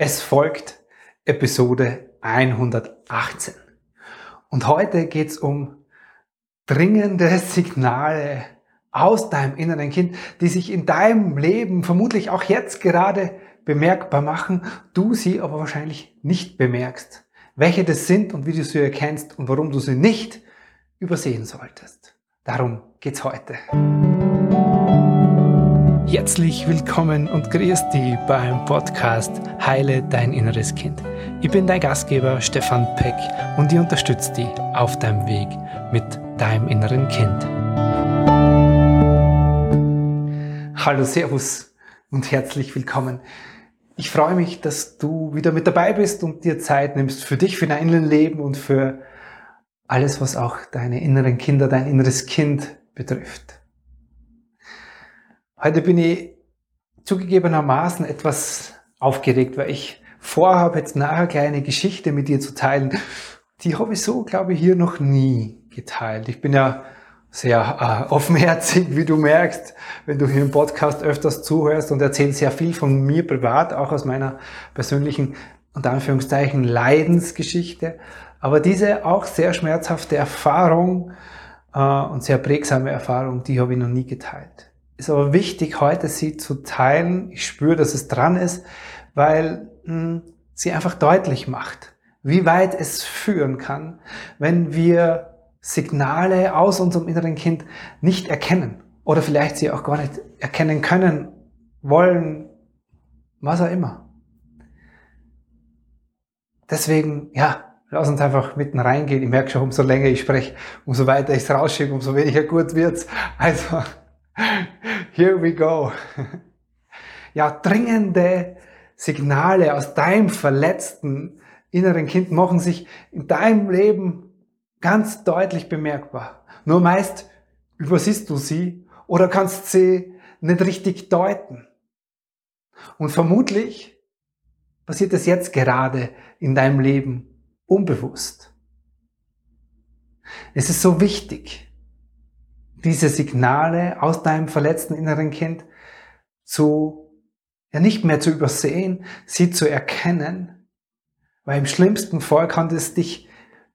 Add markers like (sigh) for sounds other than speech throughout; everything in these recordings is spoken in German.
Es folgt Episode 118. Und heute geht es um dringende Signale aus deinem inneren Kind, die sich in deinem Leben vermutlich auch jetzt gerade bemerkbar machen, du sie aber wahrscheinlich nicht bemerkst. Welche das sind und wie du sie erkennst und warum du sie nicht übersehen solltest. Darum geht's heute. Herzlich willkommen und grüß dich beim Podcast Heile dein inneres Kind. Ich bin dein Gastgeber Stefan Peck und ich unterstütze dich auf deinem Weg mit deinem inneren Kind. Hallo, Servus und herzlich willkommen. Ich freue mich, dass du wieder mit dabei bist und dir Zeit nimmst für dich, für dein Innenleben und für alles, was auch deine inneren Kinder, dein inneres Kind betrifft. Heute bin ich zugegebenermaßen etwas aufgeregt, weil ich vorhabe, jetzt nachher kleine Geschichte mit dir zu teilen. Die habe ich so, glaube ich, hier noch nie geteilt. Ich bin ja sehr äh, offenherzig, wie du merkst, wenn du hier im Podcast öfters zuhörst und erzähle sehr viel von mir privat, auch aus meiner persönlichen, unter Anführungszeichen, Leidensgeschichte. Aber diese auch sehr schmerzhafte Erfahrung äh, und sehr prägsame Erfahrung, die habe ich noch nie geteilt ist aber wichtig, heute sie zu teilen. Ich spüre, dass es dran ist, weil mh, hm, sie einfach deutlich macht, wie weit es führen kann, wenn wir Signale aus unserem inneren Kind nicht erkennen oder vielleicht sie auch gar nicht erkennen können, wollen, was auch immer. Deswegen, ja, lass uns einfach mitten reingehen. Ich merke schon, umso länger ich spreche, umso weiter ich es rausschiebe, umso weniger gut wird's. Also, Here we go. Ja, dringende Signale aus deinem verletzten inneren Kind machen sich in deinem Leben ganz deutlich bemerkbar. Nur meist übersiehst du sie oder kannst sie nicht richtig deuten. Und vermutlich passiert es jetzt gerade in deinem Leben unbewusst. Es ist so wichtig, diese Signale aus deinem verletzten inneren Kind zu, ja nicht mehr zu übersehen, sie zu erkennen, weil im schlimmsten Fall kann es dich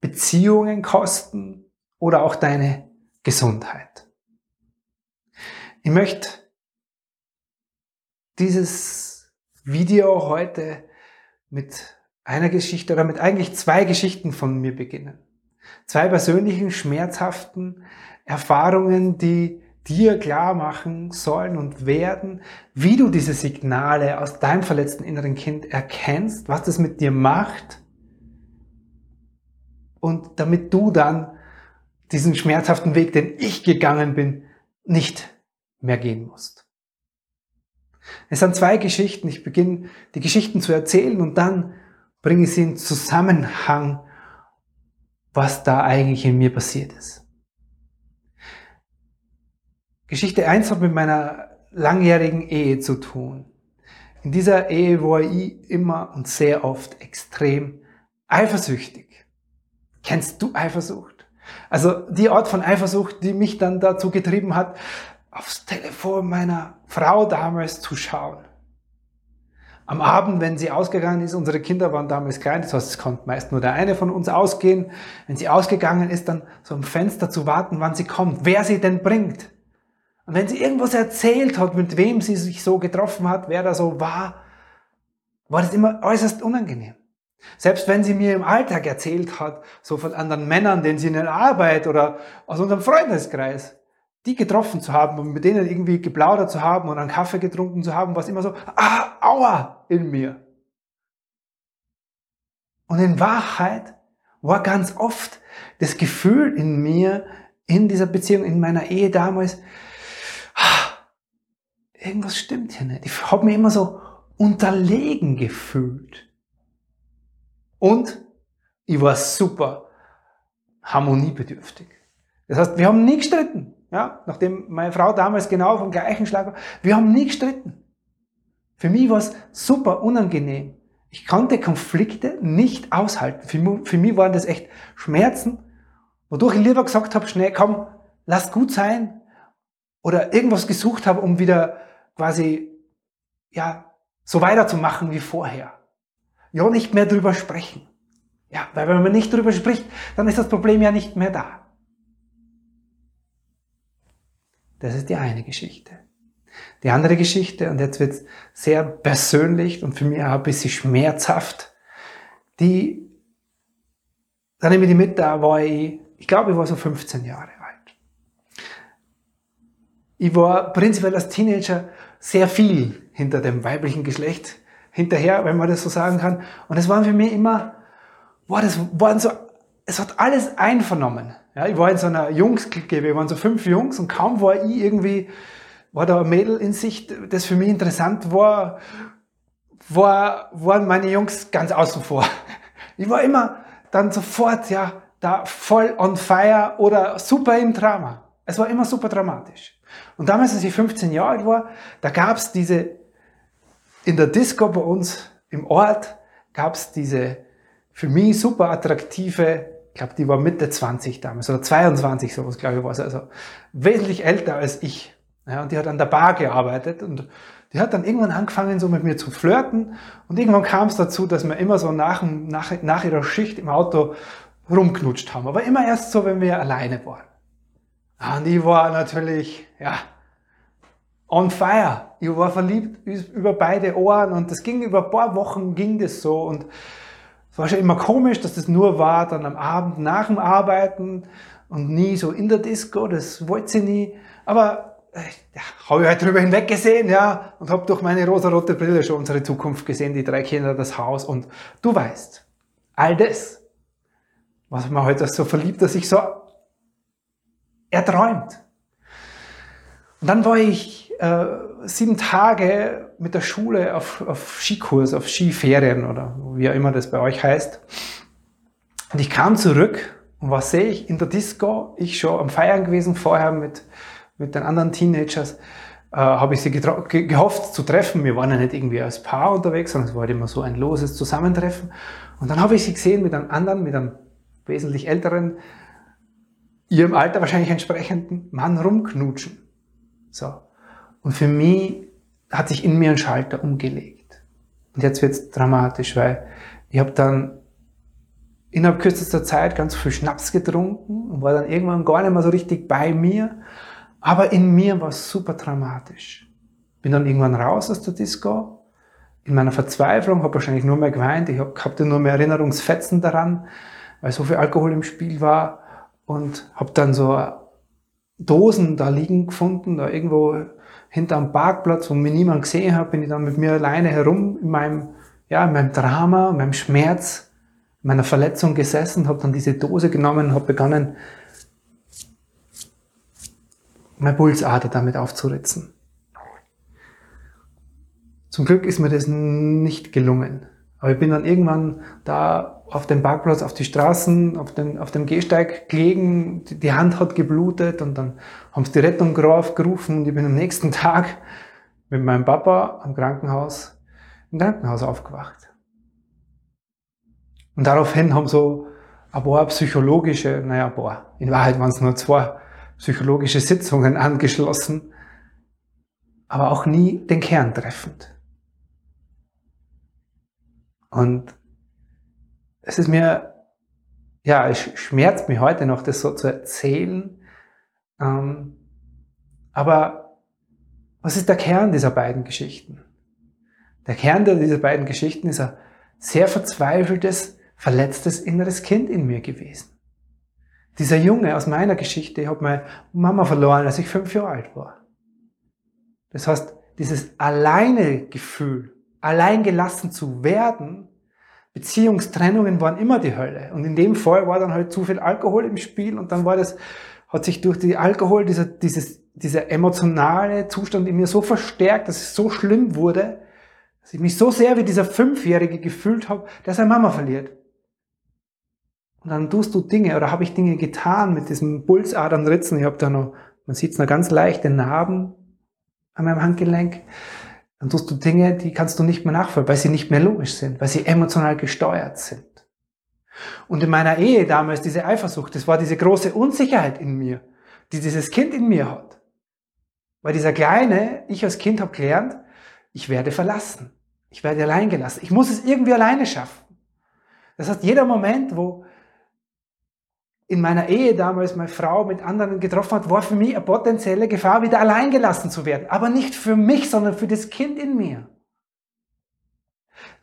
Beziehungen kosten oder auch deine Gesundheit. Ich möchte dieses Video heute mit einer Geschichte oder mit eigentlich zwei Geschichten von mir beginnen. Zwei persönlichen, schmerzhaften Erfahrungen, die dir klar machen sollen und werden, wie du diese Signale aus deinem verletzten inneren Kind erkennst, was das mit dir macht und damit du dann diesen schmerzhaften Weg, den ich gegangen bin, nicht mehr gehen musst. Es sind zwei Geschichten. Ich beginne die Geschichten zu erzählen und dann bringe ich sie in Zusammenhang, was da eigentlich in mir passiert ist. Geschichte 1 hat mit meiner langjährigen Ehe zu tun. In dieser Ehe war ich immer und sehr oft extrem eifersüchtig. Kennst du Eifersucht? Also die Art von Eifersucht, die mich dann dazu getrieben hat, aufs Telefon meiner Frau damals zu schauen. Am Abend, wenn sie ausgegangen ist, unsere Kinder waren damals klein, das heißt, es konnte meist nur der eine von uns ausgehen. Wenn sie ausgegangen ist, dann so am Fenster zu warten, wann sie kommt, wer sie denn bringt. Und wenn sie irgendwas erzählt hat, mit wem sie sich so getroffen hat, wer da so war, war das immer äußerst unangenehm. Selbst wenn sie mir im Alltag erzählt hat, so von anderen Männern, denen sie in der Arbeit oder aus unserem Freundeskreis, die getroffen zu haben und mit denen irgendwie geplaudert zu haben und einen Kaffee getrunken zu haben, war es immer so, ah, aua, in mir. Und in Wahrheit war ganz oft das Gefühl in mir, in dieser Beziehung, in meiner Ehe damals, irgendwas stimmt hier nicht. Ich habe mich immer so unterlegen gefühlt. Und ich war super harmoniebedürftig. Das heißt, wir haben nie gestritten. Ja, nachdem meine Frau damals genau vom gleichen Schlag war. Wir haben nie gestritten. Für mich war es super unangenehm. Ich konnte Konflikte nicht aushalten. Für mich, für mich waren das echt Schmerzen, wodurch ich lieber gesagt habe, schnell, komm, lass gut sein. Oder irgendwas gesucht habe, um wieder quasi, ja, so weiterzumachen wie vorher. ja nicht mehr drüber sprechen. Ja, weil wenn man nicht drüber spricht, dann ist das Problem ja nicht mehr da. Das ist die eine Geschichte. Die andere Geschichte, und jetzt wird es sehr persönlich und für mich auch ein bisschen schmerzhaft, die, da nehme ich die mit, da war ich, ich glaube, ich war so 15 Jahre. Ich war prinzipiell als Teenager sehr viel hinter dem weiblichen Geschlecht hinterher, wenn man das so sagen kann. Und es waren für mich immer, boah, das waren so, es hat alles einvernommen. Ja, ich war in so einer Jungs-Clique, wir waren so fünf Jungs und kaum war ich irgendwie, war da ein Mädel in Sicht, das für mich interessant war, war, waren meine Jungs ganz außen vor. Ich war immer dann sofort, ja, da voll on fire oder super im Drama. Es war immer super dramatisch. Und damals, als ich 15 Jahre alt war, da gab es diese, in der Disco bei uns im Ort, gab es diese für mich super attraktive, ich glaube, die war Mitte 20 damals, oder 22 sowas, glaube ich, war sie, also wesentlich älter als ich. Ja, und die hat an der Bar gearbeitet und die hat dann irgendwann angefangen, so mit mir zu flirten. Und irgendwann kam es dazu, dass wir immer so nach, nach, nach ihrer Schicht im Auto rumknutscht haben. Aber immer erst so, wenn wir alleine waren. Und ich war natürlich, ja, on fire. Ich war verliebt über beide Ohren und das ging über ein paar Wochen ging das so und es war schon immer komisch, dass das nur war dann am Abend nach dem Arbeiten und nie so in der Disco, das wollte sie nie. Aber ja, habe ich halt drüber hinweg gesehen, ja, und habe durch meine rosarote Brille schon unsere Zukunft gesehen, die drei Kinder, das Haus und du weißt, all das, was man heute so verliebt, dass ich so erträumt. Und dann war ich äh, sieben Tage mit der Schule auf, auf Skikurs, auf Skiferien oder wie auch immer das bei euch heißt. Und ich kam zurück und was sehe ich in der Disco? Ich schon am Feiern gewesen vorher mit mit den anderen Teenagers, äh, habe ich sie ge gehofft zu treffen. Wir waren ja nicht irgendwie als Paar unterwegs, sondern es war halt immer so ein loses Zusammentreffen. Und dann habe ich sie gesehen mit einem anderen, mit einem wesentlich älteren, ihrem Alter wahrscheinlich entsprechenden Mann rumknutschen. So. Und für mich hat sich in mir ein Schalter umgelegt. Und jetzt wird's dramatisch, weil ich habe dann innerhalb kürzester Zeit ganz viel Schnaps getrunken und war dann irgendwann gar nicht mehr so richtig bei mir aber in mir war es super dramatisch. Bin dann irgendwann raus aus der Disco. In meiner Verzweiflung habe wahrscheinlich nur mehr geweint. Ich hatte nur mehr Erinnerungsfetzen daran, weil so viel Alkohol im Spiel war. Und habe dann so Dosen da liegen gefunden, da irgendwo hinterm Parkplatz, wo mich niemand gesehen hat, bin ich dann mit mir alleine herum in meinem, ja, in meinem Drama, in meinem Schmerz, in meiner Verletzung gesessen, habe dann diese Dose genommen und habe begonnen, meine Pulsader damit aufzuritzen. Zum Glück ist mir das nicht gelungen. Aber ich bin dann irgendwann da auf dem Parkplatz, auf die Straßen, auf, den, auf dem Gehsteig gelegen, die Hand hat geblutet und dann haben sie die Rettung gerufen und ich bin am nächsten (laughs) Tag mit meinem Papa am Krankenhaus, im Krankenhaus aufgewacht. Und daraufhin haben so ein paar psychologische, naja, ein paar, in Wahrheit waren es nur zwei, psychologische Sitzungen (laughs) angeschlossen, aber auch nie den Kern treffend. Und es ist mir, ja, es schmerzt mich heute noch, das so zu erzählen. Ähm, aber was ist der Kern dieser beiden Geschichten? Der Kern dieser beiden Geschichten ist ein sehr verzweifeltes, verletztes inneres Kind in mir gewesen. Dieser Junge aus meiner Geschichte, ich habe meine Mama verloren, als ich fünf Jahre alt war. Das heißt, dieses alleine Gefühl, allein gelassen zu werden, Beziehungstrennungen waren immer die Hölle. Und in dem Fall war dann halt zu viel Alkohol im Spiel und dann war das, hat sich durch die Alkohol dieser, dieses, dieser emotionale Zustand in mir so verstärkt, dass es so schlimm wurde, dass ich mich so sehr wie dieser Fünfjährige gefühlt habe, dass er Mama verliert. Und dann tust du Dinge oder habe ich Dinge getan mit diesem Pulsadernritzen. Ich habe da noch, man sieht noch ganz leichte Narben an meinem Handgelenk. Dann tust du Dinge, die kannst du nicht mehr nachvollziehen, weil sie nicht mehr logisch sind, weil sie emotional gesteuert sind. Und in meiner Ehe damals diese Eifersucht, das war diese große Unsicherheit in mir, die dieses Kind in mir hat. Weil dieser kleine, ich als Kind habe gelernt, ich werde verlassen. Ich werde allein gelassen. Ich muss es irgendwie alleine schaffen. Das heißt, jeder Moment, wo in meiner Ehe damals meine Frau mit anderen getroffen hat, war für mich eine potenzielle Gefahr, wieder allein gelassen zu werden. Aber nicht für mich, sondern für das Kind in mir.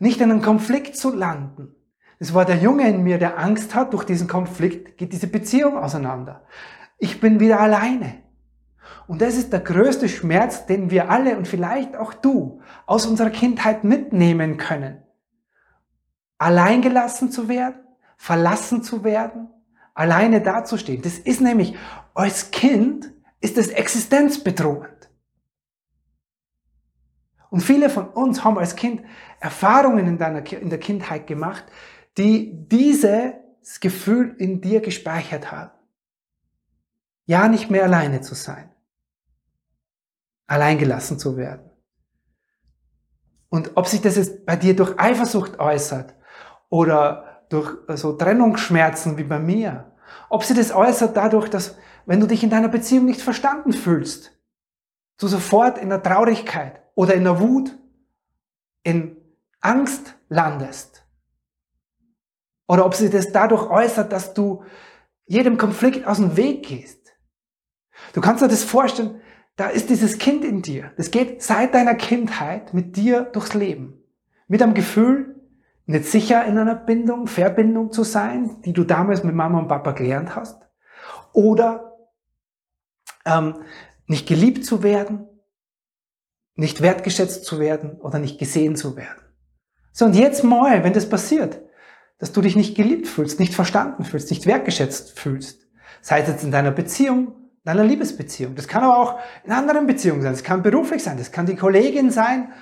Nicht in einen Konflikt zu landen. Es war der Junge in mir, der Angst hat, durch diesen Konflikt geht diese Beziehung auseinander. Ich bin wieder alleine. Und das ist der größte Schmerz, den wir alle und vielleicht auch du aus unserer Kindheit mitnehmen können. Alleingelassen zu werden, verlassen zu werden, alleine dazustehen. Das ist nämlich, als Kind ist es existenzbedrohend. Und viele von uns haben als Kind Erfahrungen in, deiner, in der Kindheit gemacht, die dieses Gefühl in dir gespeichert haben. Ja, nicht mehr alleine zu sein. Alleingelassen zu werden. Und ob sich das jetzt bei dir durch Eifersucht äußert oder durch so Trennungsschmerzen wie bei mir, ob sie das äußert dadurch, dass wenn du dich in deiner Beziehung nicht verstanden fühlst, du sofort in der Traurigkeit oder in der Wut, in Angst landest. Oder ob sie das dadurch äußert, dass du jedem Konflikt aus dem Weg gehst. Du kannst dir das vorstellen, da ist dieses Kind in dir. Das geht seit deiner Kindheit mit dir durchs Leben. Mit einem Gefühl, nicht sicher in einer Bindung, Verbindung zu sein, die du damals mit Mama und Papa gelernt hast. Oder ähm, nicht geliebt zu werden, nicht wertgeschätzt zu werden oder nicht gesehen zu werden. So, und jetzt mal, wenn das passiert, dass du dich nicht geliebt fühlst, nicht verstanden fühlst, nicht wertgeschätzt fühlst, sei es jetzt in deiner Beziehung, in einer Liebesbeziehung, das kann aber auch in anderen Beziehungen sein, das kann beruflich sein, das kann die Kollegin sein,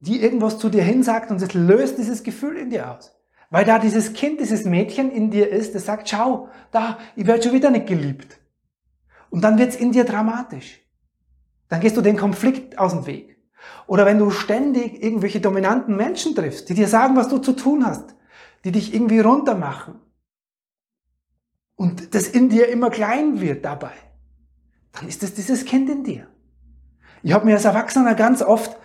die irgendwas zu dir hinsagt und es löst dieses Gefühl in dir aus. Weil da dieses Kind, dieses Mädchen in dir ist, das sagt, schau, da, ich werde schon wieder nicht geliebt. Und dann wird's in dir dramatisch. Dann gehst du den Konflikt aus dem Weg. Oder wenn du ständig irgendwelche dominanten Menschen triffst, die dir sagen, was du zu tun hast, die dich irgendwie runtermachen und das in dir immer klein wird dabei, dann ist es dieses Kind in dir. Ich habe mir als Erwachsener ganz oft,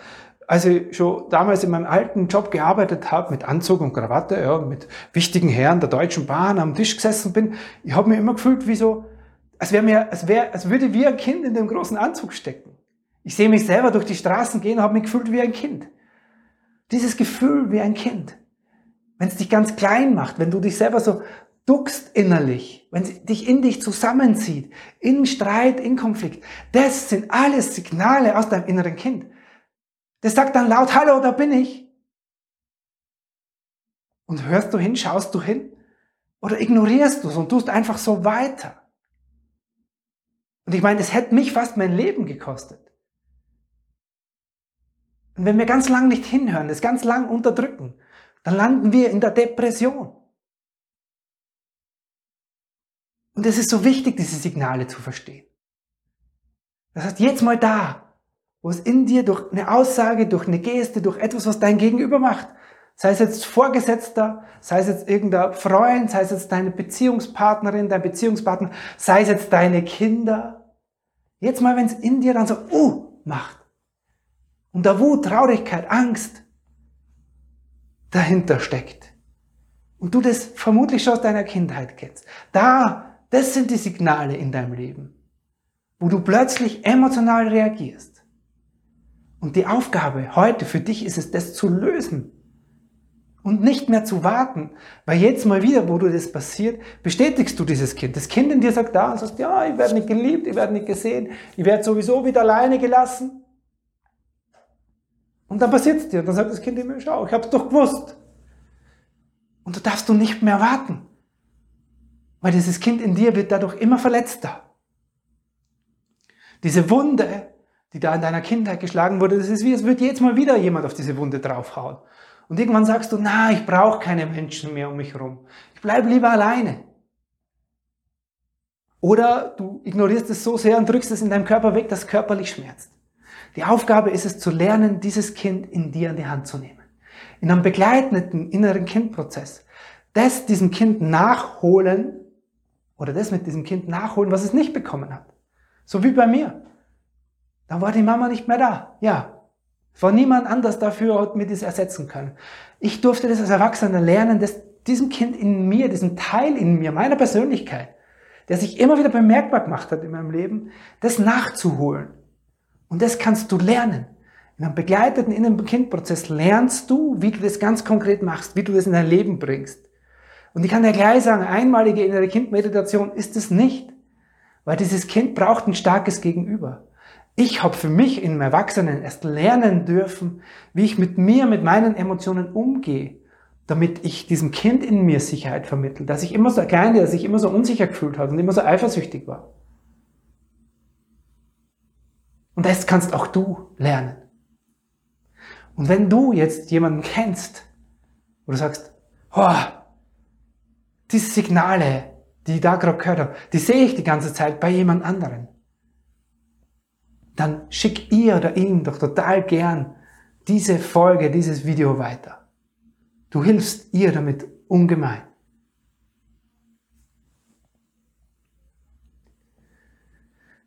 als ich schon damals in meinem alten Job gearbeitet habe, mit Anzug und Krawatte, ja, mit wichtigen Herren der Deutschen Bahn am Tisch gesessen bin, ich habe mir immer gefühlt wie so, als, wäre mir, als, wär, als würde wie ein Kind in dem großen Anzug stecken. Ich sehe mich selber durch die Straßen gehen und habe mich gefühlt wie ein Kind. Dieses Gefühl wie ein Kind. Wenn es dich ganz klein macht, wenn du dich selber so duckst innerlich, wenn es dich in dich zusammenzieht, in Streit, in Konflikt, das sind alles Signale aus deinem inneren Kind. Das sagt dann laut, hallo, da bin ich. Und hörst du hin, schaust du hin oder ignorierst du es und tust einfach so weiter. Und ich meine, es hätte mich fast mein Leben gekostet. Und wenn wir ganz lang nicht hinhören, das ganz lang unterdrücken, dann landen wir in der Depression. Und es ist so wichtig, diese Signale zu verstehen. Das heißt, jetzt mal da, wo es in dir durch eine Aussage, durch eine Geste, durch etwas, was dein Gegenüber macht, sei es jetzt Vorgesetzter, sei es jetzt irgendein Freund, sei es jetzt deine Beziehungspartnerin, dein Beziehungspartner, sei es jetzt deine Kinder, Jetzt mal, wenn es in dir dann so, uh, macht. Und da Wut, Traurigkeit, Angst dahinter steckt. Und du das vermutlich schon aus deiner Kindheit kennst. Da, das sind die Signale in deinem Leben, wo du plötzlich emotional reagierst. Und die Aufgabe heute für dich ist es, das zu lösen und nicht mehr zu warten. Weil jetzt mal wieder, wo du das passiert, bestätigst du dieses Kind. Das Kind in dir sagt da sagt, ja, ich werde nicht geliebt, ich werde nicht gesehen, ich werde sowieso wieder alleine gelassen. Und dann passiert es dir. Und dann sagt das Kind immer, schau, ich habe es doch gewusst. Und da darfst du nicht mehr warten. Weil dieses Kind in dir wird dadurch immer verletzter. Diese Wunde, die da in deiner Kindheit geschlagen wurde, das ist wie, es wird jetzt mal wieder jemand auf diese Wunde draufhauen. Und irgendwann sagst du, na, ich brauche keine Menschen mehr um mich herum. Ich bleibe lieber alleine. Oder du ignorierst es so sehr und drückst es in deinem Körper weg, dass es körperlich schmerzt. Die Aufgabe ist es zu lernen, dieses Kind in dir in die Hand zu nehmen. In einem begleitenden inneren Kindprozess. Das diesem Kind nachholen oder das mit diesem Kind nachholen, was es nicht bekommen hat. So wie bei mir. Da war die Mama nicht mehr da. Ja. Es war niemand anders dafür, hat mir das ersetzen können. Ich durfte das als Erwachsener lernen, dass diesem Kind in mir, diesem Teil in mir, meiner Persönlichkeit, der sich immer wieder bemerkbar gemacht hat in meinem Leben, das nachzuholen. Und das kannst du lernen. In einem begleiteten Innen-Kind-Prozess lernst du, wie du das ganz konkret machst, wie du das in dein Leben bringst. Und ich kann dir gleich sagen, einmalige innere Kindmeditation ist es nicht. Weil dieses Kind braucht ein starkes Gegenüber. Ich habe für mich im Erwachsenen erst lernen dürfen, wie ich mit mir, mit meinen Emotionen umgehe, damit ich diesem Kind in mir Sicherheit vermittle, dass ich immer so klein, dass ich immer so unsicher gefühlt habe und immer so eifersüchtig war. Und das kannst auch du lernen. Und wenn du jetzt jemanden kennst, wo du sagst, oh, diese Signale, die ich da gerade gehört habe, die sehe ich die ganze Zeit bei jemand anderen. Dann schick ihr oder ihm doch total gern diese Folge, dieses Video weiter. Du hilfst ihr damit ungemein.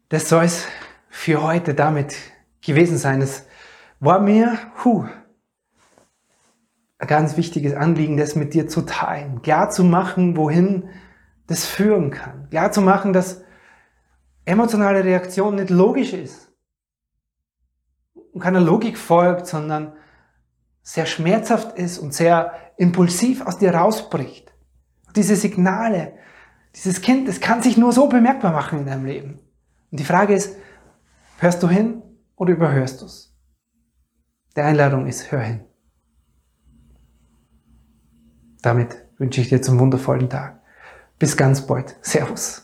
Das soll es für heute damit gewesen sein. Es war mir huh, ein ganz wichtiges Anliegen, das mit dir zu teilen, klar zu machen, wohin das führen kann. Klar zu machen, dass emotionale Reaktion nicht logisch ist und keiner Logik folgt, sondern sehr schmerzhaft ist und sehr impulsiv aus dir rausbricht. diese Signale, dieses Kind, das kann sich nur so bemerkbar machen in deinem Leben. Und die Frage ist, hörst du hin oder überhörst du es? Die Einladung ist, hör hin. Damit wünsche ich dir zum wundervollen Tag. Bis ganz bald. Servus,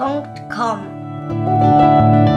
www.thebrainfeed.com.